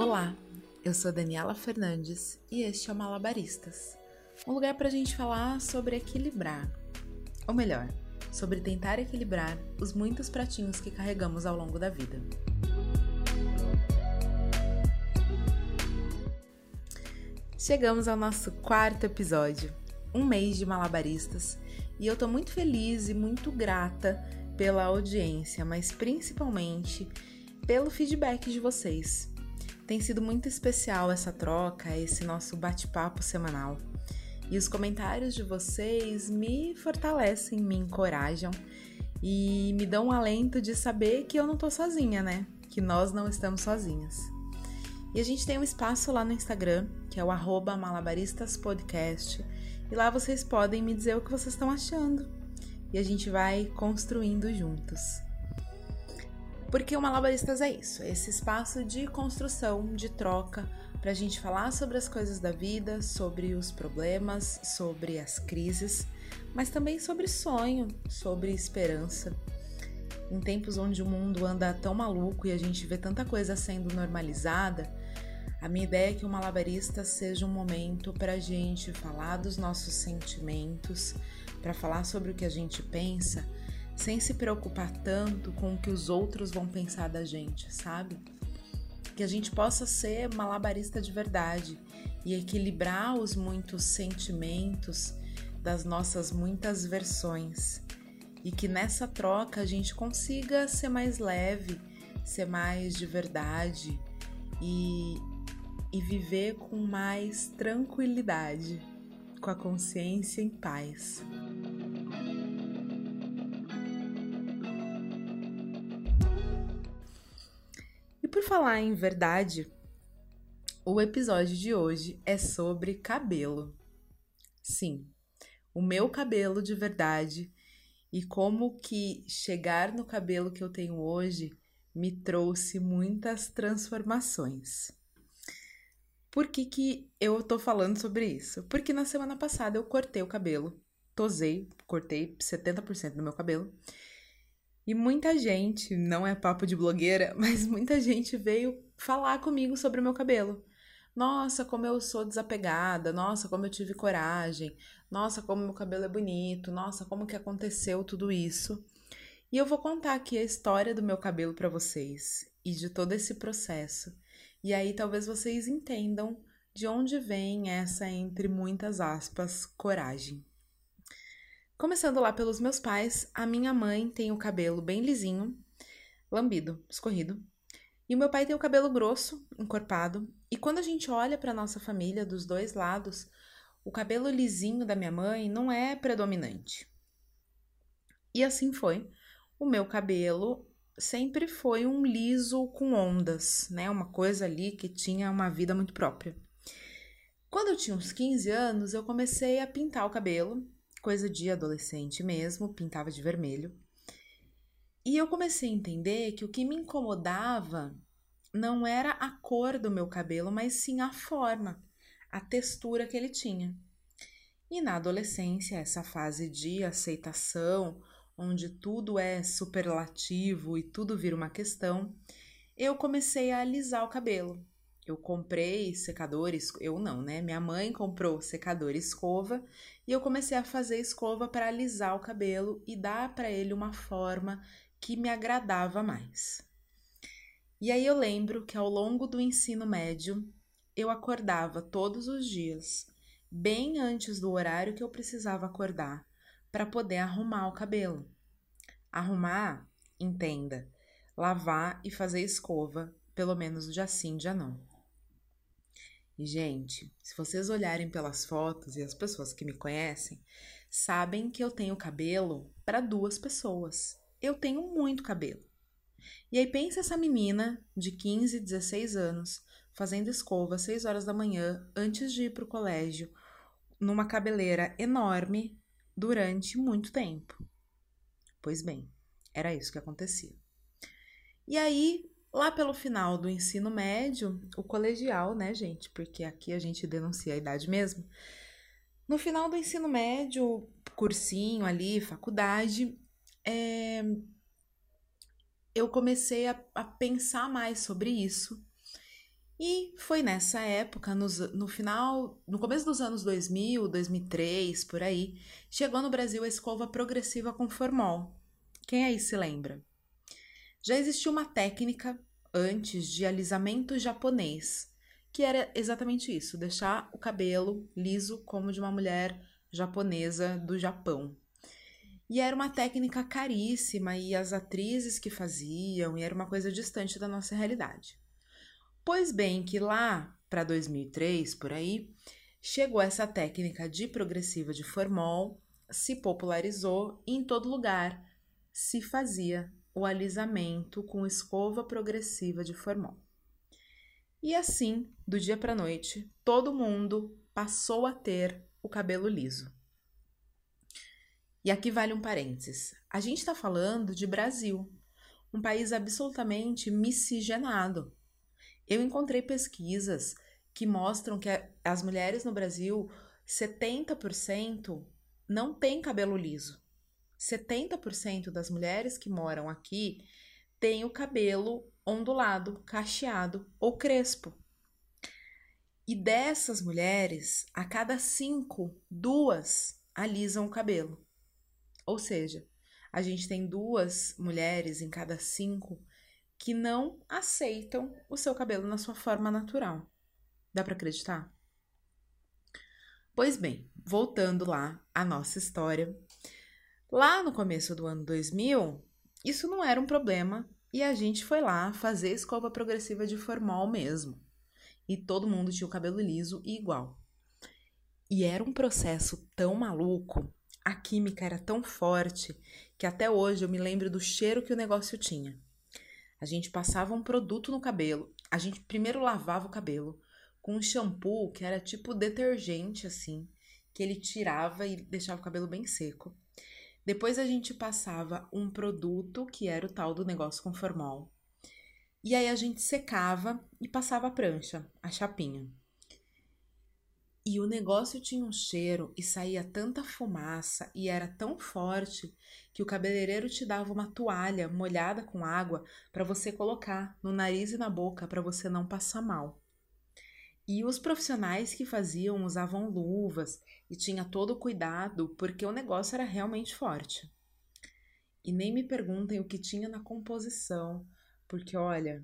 Olá, eu sou Daniela Fernandes e este é o Malabaristas um lugar para a gente falar sobre equilibrar, ou melhor, sobre tentar equilibrar os muitos pratinhos que carregamos ao longo da vida. Chegamos ao nosso quarto episódio, um mês de malabaristas, e eu tô muito feliz e muito grata pela audiência, mas principalmente pelo feedback de vocês. Tem sido muito especial essa troca, esse nosso bate-papo semanal. E os comentários de vocês me fortalecem, me encorajam e me dão um alento de saber que eu não tô sozinha, né? Que nós não estamos sozinhas. E a gente tem um espaço lá no Instagram, que é o malabaristaspodcast, e lá vocês podem me dizer o que vocês estão achando. E a gente vai construindo juntos. Porque o Malabaristas é isso, é esse espaço de construção, de troca, para a gente falar sobre as coisas da vida, sobre os problemas, sobre as crises, mas também sobre sonho, sobre esperança. Em tempos onde o mundo anda tão maluco e a gente vê tanta coisa sendo normalizada, a minha ideia é que o Malabarista seja um momento para a gente falar dos nossos sentimentos, para falar sobre o que a gente pensa sem se preocupar tanto com o que os outros vão pensar da gente, sabe? Que a gente possa ser malabarista de verdade e equilibrar os muitos sentimentos das nossas muitas versões. E que nessa troca a gente consiga ser mais leve, ser mais de verdade e, e viver com mais tranquilidade, com a consciência em paz. Falar em verdade, o episódio de hoje é sobre cabelo. Sim, o meu cabelo de verdade e como que chegar no cabelo que eu tenho hoje me trouxe muitas transformações. Por que, que eu tô falando sobre isso? Porque na semana passada eu cortei o cabelo, tosei, cortei 70% do meu cabelo e muita gente, não é papo de blogueira, mas muita gente veio falar comigo sobre o meu cabelo. Nossa, como eu sou desapegada, nossa, como eu tive coragem, nossa, como meu cabelo é bonito, nossa, como que aconteceu tudo isso. E eu vou contar aqui a história do meu cabelo para vocês e de todo esse processo. E aí talvez vocês entendam de onde vem essa, entre muitas aspas, coragem. Começando lá pelos meus pais, a minha mãe tem o cabelo bem lisinho, lambido, escorrido. E o meu pai tem o cabelo grosso, encorpado. E quando a gente olha para nossa família dos dois lados, o cabelo lisinho da minha mãe não é predominante. E assim foi. O meu cabelo sempre foi um liso com ondas, né? Uma coisa ali que tinha uma vida muito própria. Quando eu tinha uns 15 anos, eu comecei a pintar o cabelo coisa de adolescente mesmo, pintava de vermelho. E eu comecei a entender que o que me incomodava não era a cor do meu cabelo, mas sim a forma, a textura que ele tinha. E na adolescência, essa fase de aceitação, onde tudo é superlativo e tudo vira uma questão, eu comecei a alisar o cabelo. Eu comprei secadores, eu não, né? Minha mãe comprou secador e escova e eu comecei a fazer escova para alisar o cabelo e dar para ele uma forma que me agradava mais. E aí eu lembro que ao longo do ensino médio eu acordava todos os dias, bem antes do horário que eu precisava acordar, para poder arrumar o cabelo. Arrumar, entenda, lavar e fazer escova, pelo menos dia sim, dia não. E, gente, se vocês olharem pelas fotos e as pessoas que me conhecem, sabem que eu tenho cabelo para duas pessoas. Eu tenho muito cabelo. E aí pensa essa menina de 15, 16 anos fazendo escova às 6 horas da manhã antes de ir para o colégio, numa cabeleira enorme durante muito tempo. Pois bem, era isso que acontecia. E aí Lá pelo final do ensino médio, o colegial, né, gente? Porque aqui a gente denuncia a idade mesmo. No final do ensino médio, cursinho ali, faculdade, é, eu comecei a, a pensar mais sobre isso E foi nessa época, no final, no começo dos anos 2000, 2003, por aí, chegou no Brasil a escova progressiva com formol. Quem aí se lembra? Já existia uma técnica antes de alisamento japonês, que era exatamente isso, deixar o cabelo liso como de uma mulher japonesa do Japão. E era uma técnica caríssima e as atrizes que faziam, e era uma coisa distante da nossa realidade. Pois bem, que lá para 2003, por aí, chegou essa técnica de progressiva de formol, se popularizou e em todo lugar se fazia o alisamento com escova progressiva de formol. E assim, do dia para noite, todo mundo passou a ter o cabelo liso. E aqui vale um parênteses. A gente está falando de Brasil, um país absolutamente miscigenado. Eu encontrei pesquisas que mostram que as mulheres no Brasil, 70% não têm cabelo liso. 70% das mulheres que moram aqui têm o cabelo ondulado, cacheado ou crespo. E dessas mulheres, a cada cinco, duas alisam o cabelo. Ou seja, a gente tem duas mulheres em cada cinco que não aceitam o seu cabelo na sua forma natural. Dá para acreditar? Pois bem, voltando lá à nossa história. Lá no começo do ano 2000, isso não era um problema e a gente foi lá fazer escova progressiva de formal mesmo. E todo mundo tinha o cabelo liso e igual. E era um processo tão maluco, a química era tão forte, que até hoje eu me lembro do cheiro que o negócio tinha. A gente passava um produto no cabelo. A gente primeiro lavava o cabelo com um shampoo que era tipo detergente, assim, que ele tirava e deixava o cabelo bem seco. Depois a gente passava um produto que era o tal do negócio com formol. E aí a gente secava e passava a prancha, a chapinha. E o negócio tinha um cheiro e saía tanta fumaça e era tão forte que o cabeleireiro te dava uma toalha molhada com água para você colocar no nariz e na boca para você não passar mal. E os profissionais que faziam usavam luvas e tinha todo o cuidado porque o negócio era realmente forte. E nem me perguntem o que tinha na composição, porque olha,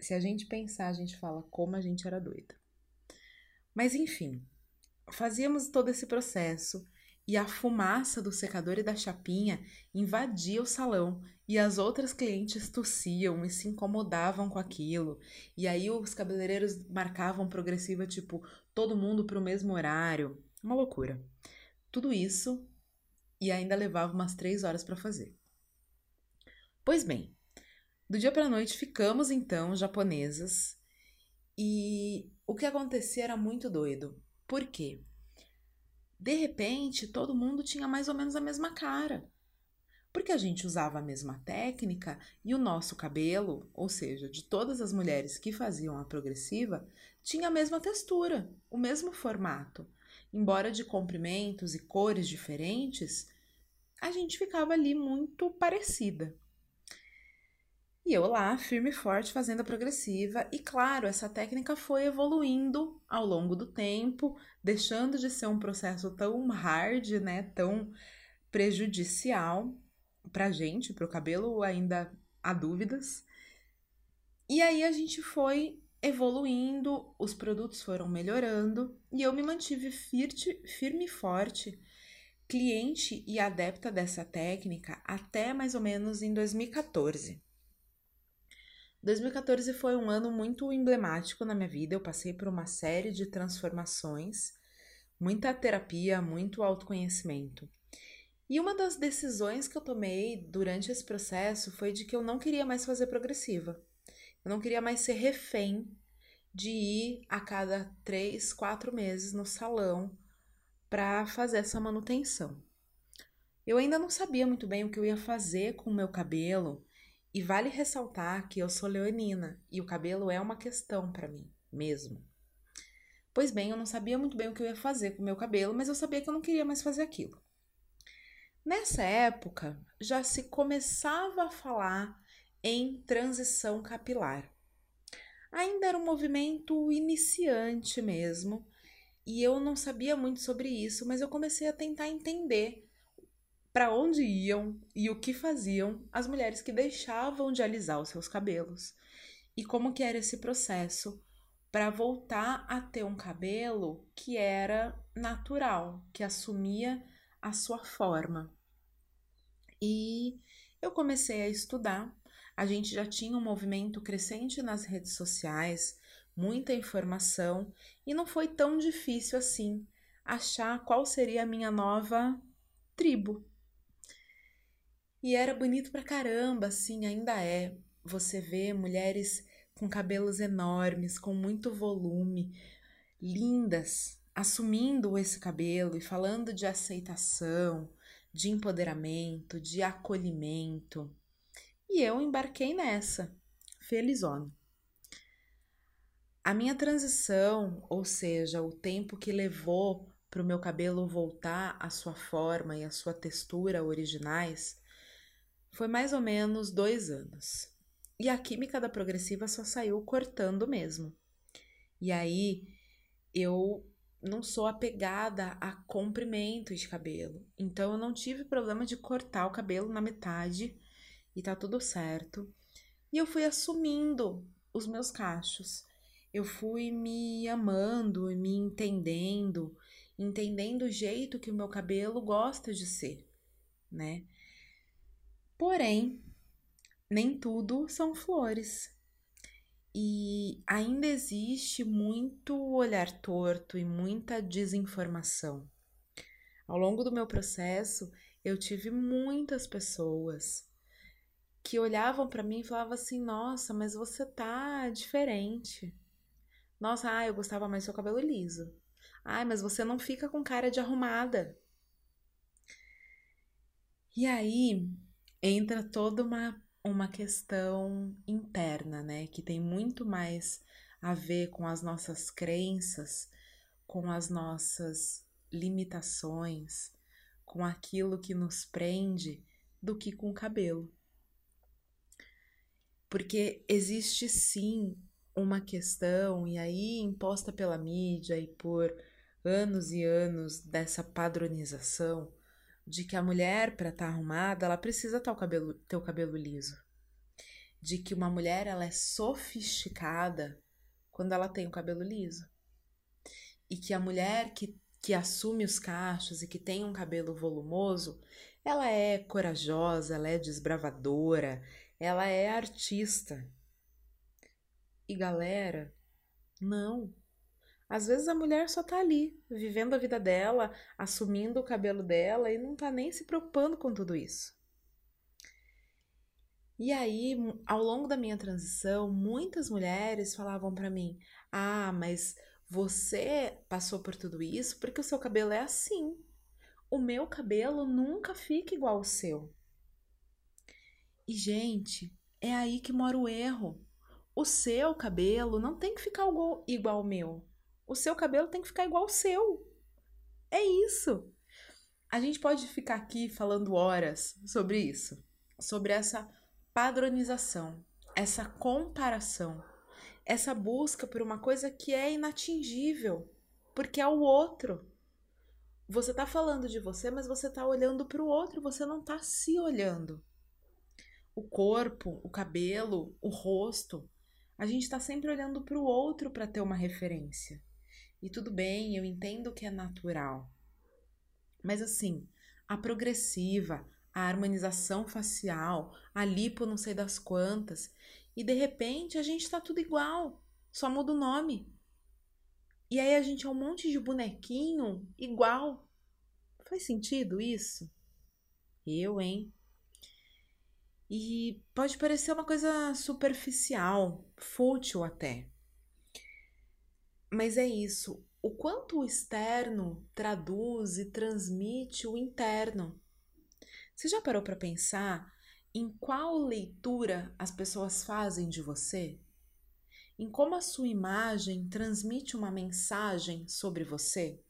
se a gente pensar, a gente fala como a gente era doida. Mas enfim, fazíamos todo esse processo e a fumaça do secador e da chapinha invadia o salão e as outras clientes tossiam e se incomodavam com aquilo. E aí os cabeleireiros marcavam progressiva tipo todo mundo para o mesmo horário. Uma loucura. Tudo isso e ainda levava umas três horas para fazer. Pois bem, do dia para a noite ficamos então japonesas e o que acontecia era muito doido. Por quê? De repente, todo mundo tinha mais ou menos a mesma cara. Porque a gente usava a mesma técnica e o nosso cabelo, ou seja, de todas as mulheres que faziam a progressiva, tinha a mesma textura, o mesmo formato. Embora de comprimentos e cores diferentes, a gente ficava ali muito parecida. E eu lá, firme e forte, fazendo a progressiva. E claro, essa técnica foi evoluindo ao longo do tempo, deixando de ser um processo tão hard, né, tão prejudicial pra gente, pro cabelo, ainda há dúvidas. E aí a gente foi evoluindo, os produtos foram melhorando e eu me mantive firme, firme e forte, cliente e adepta dessa técnica até mais ou menos em 2014. 2014 foi um ano muito emblemático na minha vida. Eu passei por uma série de transformações, muita terapia, muito autoconhecimento. E uma das decisões que eu tomei durante esse processo foi de que eu não queria mais fazer progressiva. Eu não queria mais ser refém de ir a cada três, quatro meses no salão para fazer essa manutenção. Eu ainda não sabia muito bem o que eu ia fazer com o meu cabelo, e vale ressaltar que eu sou leonina e o cabelo é uma questão para mim, mesmo. Pois bem, eu não sabia muito bem o que eu ia fazer com o meu cabelo, mas eu sabia que eu não queria mais fazer aquilo. Nessa época, já se começava a falar em transição capilar. ainda era um movimento iniciante mesmo, e eu não sabia muito sobre isso, mas eu comecei a tentar entender para onde iam e o que faziam as mulheres que deixavam de alisar os seus cabelos e como que era esse processo para voltar a ter um cabelo que era natural, que assumia a sua forma. E eu comecei a estudar. A gente já tinha um movimento crescente nas redes sociais, muita informação, e não foi tão difícil assim achar qual seria a minha nova tribo. E era bonito pra caramba, assim, ainda é. Você vê mulheres com cabelos enormes, com muito volume, lindas, assumindo esse cabelo e falando de aceitação, de empoderamento, de acolhimento. E eu embarquei nessa, felizona. A minha transição, ou seja, o tempo que levou para o meu cabelo voltar à sua forma e à sua textura originais, foi mais ou menos dois anos. E a química da progressiva só saiu cortando mesmo. E aí eu não sou apegada a comprimento de cabelo. Então eu não tive problema de cortar o cabelo na metade e tá tudo certo. E eu fui assumindo os meus cachos. Eu fui me amando e me entendendo, entendendo o jeito que o meu cabelo gosta de ser, né? Porém, nem tudo são flores. E ainda existe muito olhar torto e muita desinformação. Ao longo do meu processo, eu tive muitas pessoas que olhavam para mim e falavam assim: "Nossa, mas você tá diferente. Nossa, ah, eu gostava mais do seu cabelo liso. Ai, mas você não fica com cara de arrumada." E aí entra toda uma uma questão interna, né? Que tem muito mais a ver com as nossas crenças, com as nossas limitações, com aquilo que nos prende, do que com o cabelo. Porque existe sim uma questão, e aí imposta pela mídia e por anos e anos dessa padronização, de que a mulher, para estar tá arrumada, ela precisa ter o, cabelo, ter o cabelo liso. De que uma mulher ela é sofisticada quando ela tem o cabelo liso. E que a mulher que, que assume os cachos e que tem um cabelo volumoso, ela é corajosa, ela é desbravadora, ela é artista. E galera, não. Às vezes a mulher só tá ali, vivendo a vida dela, assumindo o cabelo dela e não tá nem se preocupando com tudo isso. E aí, ao longo da minha transição, muitas mulheres falavam para mim: "Ah, mas você passou por tudo isso porque o seu cabelo é assim. O meu cabelo nunca fica igual ao seu." E gente, é aí que mora o erro. O seu cabelo não tem que ficar igual ao meu. O seu cabelo tem que ficar igual ao seu. É isso. A gente pode ficar aqui falando horas sobre isso, sobre essa padronização, essa comparação, essa busca por uma coisa que é inatingível, porque é o outro. Você tá falando de você, mas você tá olhando para o outro, você não tá se olhando. O corpo, o cabelo, o rosto, a gente está sempre olhando para o outro para ter uma referência. E tudo bem, eu entendo que é natural. Mas assim, a progressiva, a harmonização facial, a lipo não sei das quantas, e de repente a gente tá tudo igual, só muda o nome. E aí a gente é um monte de bonequinho igual. Faz sentido isso? Eu, hein? E pode parecer uma coisa superficial, fútil até. Mas é isso, o quanto o externo traduz e transmite o interno. Você já parou para pensar em qual leitura as pessoas fazem de você? Em como a sua imagem transmite uma mensagem sobre você?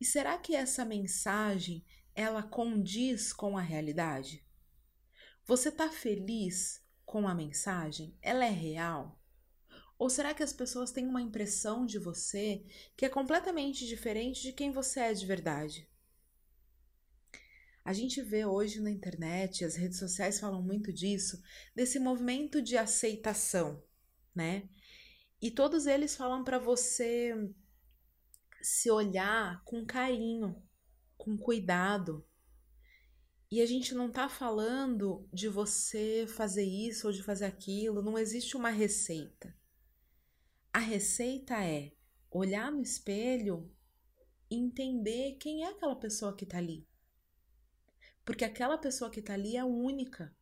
E será que essa mensagem ela condiz com a realidade? Você está feliz com a mensagem? Ela é real? Ou será que as pessoas têm uma impressão de você que é completamente diferente de quem você é de verdade? A gente vê hoje na internet, as redes sociais falam muito disso, desse movimento de aceitação, né? E todos eles falam para você se olhar com carinho, com cuidado. E a gente não tá falando de você fazer isso ou de fazer aquilo, não existe uma receita. A receita é olhar no espelho e entender quem é aquela pessoa que tá ali. Porque aquela pessoa que tá ali é única.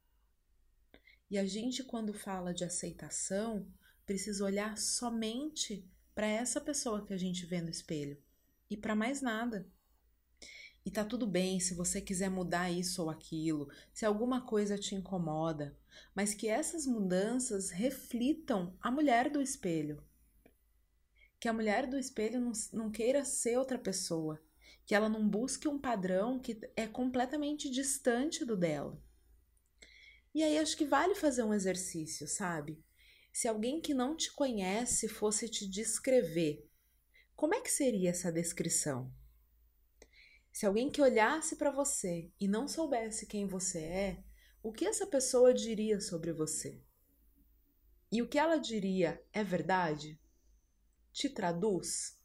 E a gente, quando fala de aceitação, precisa olhar somente para essa pessoa que a gente vê no espelho e para mais nada. E tá tudo bem se você quiser mudar isso ou aquilo, se alguma coisa te incomoda, mas que essas mudanças reflitam a mulher do espelho. Que a mulher do espelho não, não queira ser outra pessoa, que ela não busque um padrão que é completamente distante do dela. E aí acho que vale fazer um exercício, sabe? Se alguém que não te conhece fosse te descrever, como é que seria essa descrição? Se alguém que olhasse para você e não soubesse quem você é, o que essa pessoa diria sobre você? E o que ela diria é verdade? Te traduz?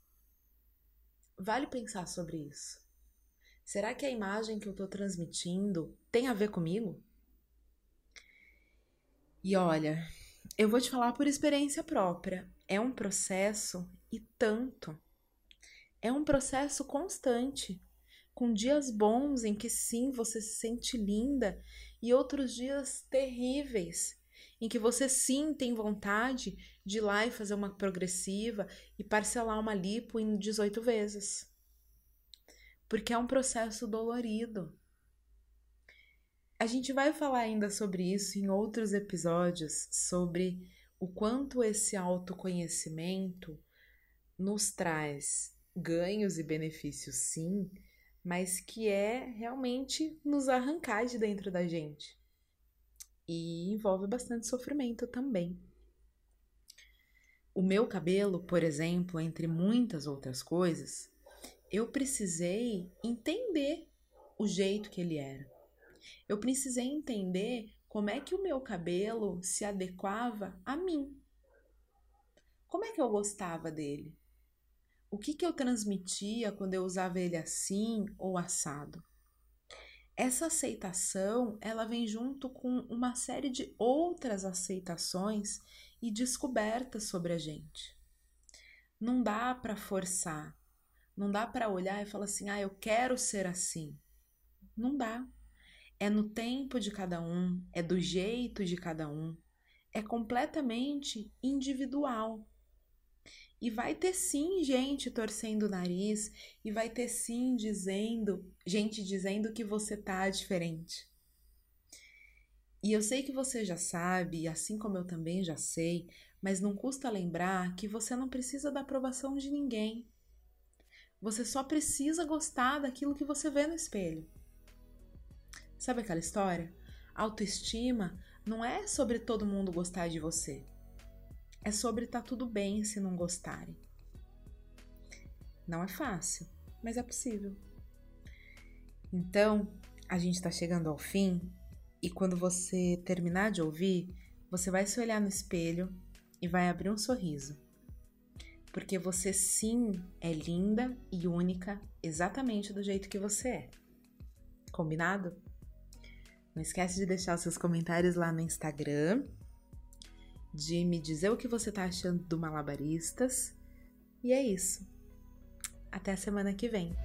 Vale pensar sobre isso. Será que a imagem que eu estou transmitindo tem a ver comigo? E olha, eu vou te falar por experiência própria. É um processo e tanto. É um processo constante, com dias bons em que sim você se sente linda e outros dias terríveis em que você sim tem vontade de ir lá e fazer uma progressiva e parcelar uma lipo em 18 vezes. Porque é um processo dolorido. A gente vai falar ainda sobre isso em outros episódios, sobre o quanto esse autoconhecimento nos traz ganhos e benefícios, sim, mas que é realmente nos arrancar de dentro da gente. E envolve bastante sofrimento também. O meu cabelo, por exemplo, entre muitas outras coisas, eu precisei entender o jeito que ele era eu precisei entender como é que o meu cabelo se adequava a mim. Como é que eu gostava dele? O que, que eu transmitia quando eu usava ele assim ou assado? Essa aceitação, ela vem junto com uma série de outras aceitações e descobertas sobre a gente. Não dá para forçar, não dá para olhar e falar assim: "Ah, eu quero ser assim". Não dá. É no tempo de cada um, é do jeito de cada um, é completamente individual. E vai ter sim gente torcendo o nariz, e vai ter sim dizendo, gente dizendo que você tá diferente. E eu sei que você já sabe, assim como eu também já sei, mas não custa lembrar que você não precisa da aprovação de ninguém. Você só precisa gostar daquilo que você vê no espelho. Sabe aquela história? Autoestima não é sobre todo mundo gostar de você. É sobre estar tá tudo bem se não gostarem. Não é fácil, mas é possível. Então, a gente está chegando ao fim e quando você terminar de ouvir, você vai se olhar no espelho e vai abrir um sorriso. Porque você sim é linda e única exatamente do jeito que você é. Combinado? Não esquece de deixar os seus comentários lá no Instagram, de me dizer o que você tá achando do Malabaristas. E é isso. Até a semana que vem.